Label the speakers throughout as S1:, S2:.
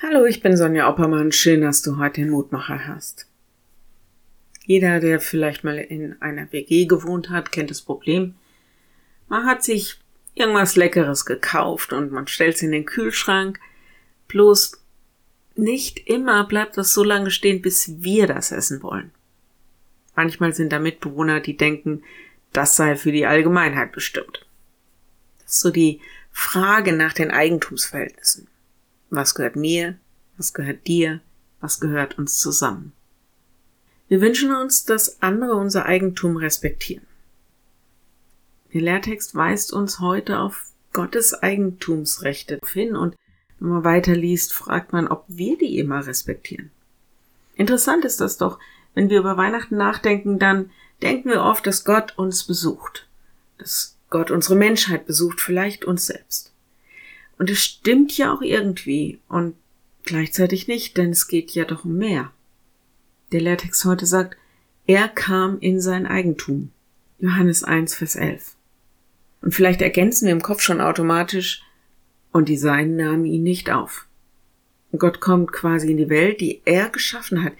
S1: Hallo, ich bin Sonja Oppermann. Schön, dass du heute den Mutmacher hast. Jeder, der vielleicht mal in einer WG gewohnt hat, kennt das Problem. Man hat sich irgendwas Leckeres gekauft und man stellt es in den Kühlschrank. Bloß nicht immer bleibt das so lange stehen, bis wir das essen wollen. Manchmal sind da Mitbewohner, die denken, das sei für die Allgemeinheit bestimmt. Das ist so die Frage nach den Eigentumsverhältnissen. Was gehört mir? Was gehört dir? Was gehört uns zusammen? Wir wünschen uns, dass andere unser Eigentum respektieren. Der Lehrtext weist uns heute auf Gottes Eigentumsrechte hin und wenn man weiterliest, fragt man, ob wir die immer respektieren. Interessant ist das doch, wenn wir über Weihnachten nachdenken, dann denken wir oft, dass Gott uns besucht, dass Gott unsere Menschheit besucht, vielleicht uns selbst. Und es stimmt ja auch irgendwie und gleichzeitig nicht, denn es geht ja doch um mehr. Der Lehrtext heute sagt, er kam in sein Eigentum. Johannes 1, Vers 11. Und vielleicht ergänzen wir im Kopf schon automatisch, und die Seinen nahmen ihn nicht auf. Gott kommt quasi in die Welt, die er geschaffen hat,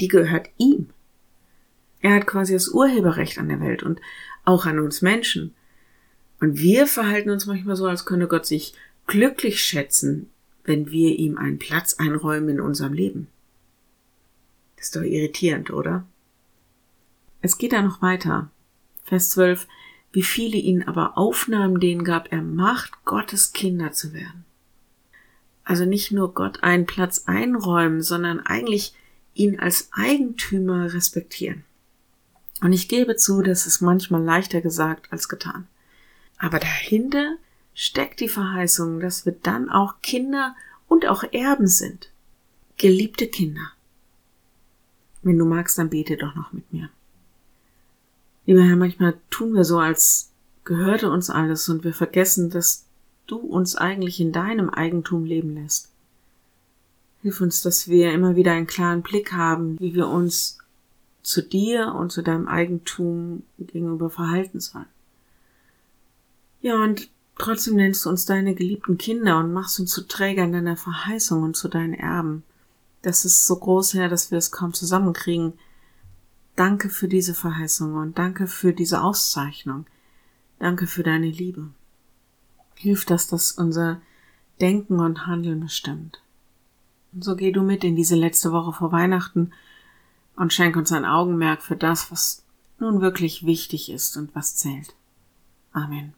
S1: die gehört ihm. Er hat quasi das Urheberrecht an der Welt und auch an uns Menschen. Und wir verhalten uns manchmal so, als könne Gott sich glücklich schätzen, wenn wir ihm einen Platz einräumen in unserem Leben. Das ist doch irritierend, oder? Es geht da noch weiter. Vers 12. Wie viele ihn aber aufnahmen, denen gab er Macht, Gottes Kinder zu werden. Also nicht nur Gott einen Platz einräumen, sondern eigentlich ihn als Eigentümer respektieren. Und ich gebe zu, das ist manchmal leichter gesagt als getan. Aber dahinter steckt die Verheißung, dass wir dann auch Kinder und auch Erben sind. Geliebte Kinder. Wenn du magst, dann bete doch noch mit mir. Lieber Herr, manchmal tun wir so, als gehörte uns alles und wir vergessen, dass du uns eigentlich in deinem Eigentum leben lässt. Hilf uns, dass wir immer wieder einen klaren Blick haben, wie wir uns zu dir und zu deinem Eigentum gegenüber verhalten sollen. Ja, und trotzdem nennst du uns deine geliebten Kinder und machst uns zu Trägern deiner Verheißung und zu deinen Erben. Das ist so groß, Herr, dass wir es kaum zusammenkriegen. Danke für diese Verheißung und danke für diese Auszeichnung. Danke für deine Liebe. Hilf, dass das unser Denken und Handeln bestimmt. Und so geh du mit in diese letzte Woche vor Weihnachten und schenk uns ein Augenmerk für das, was nun wirklich wichtig ist und was zählt. Amen.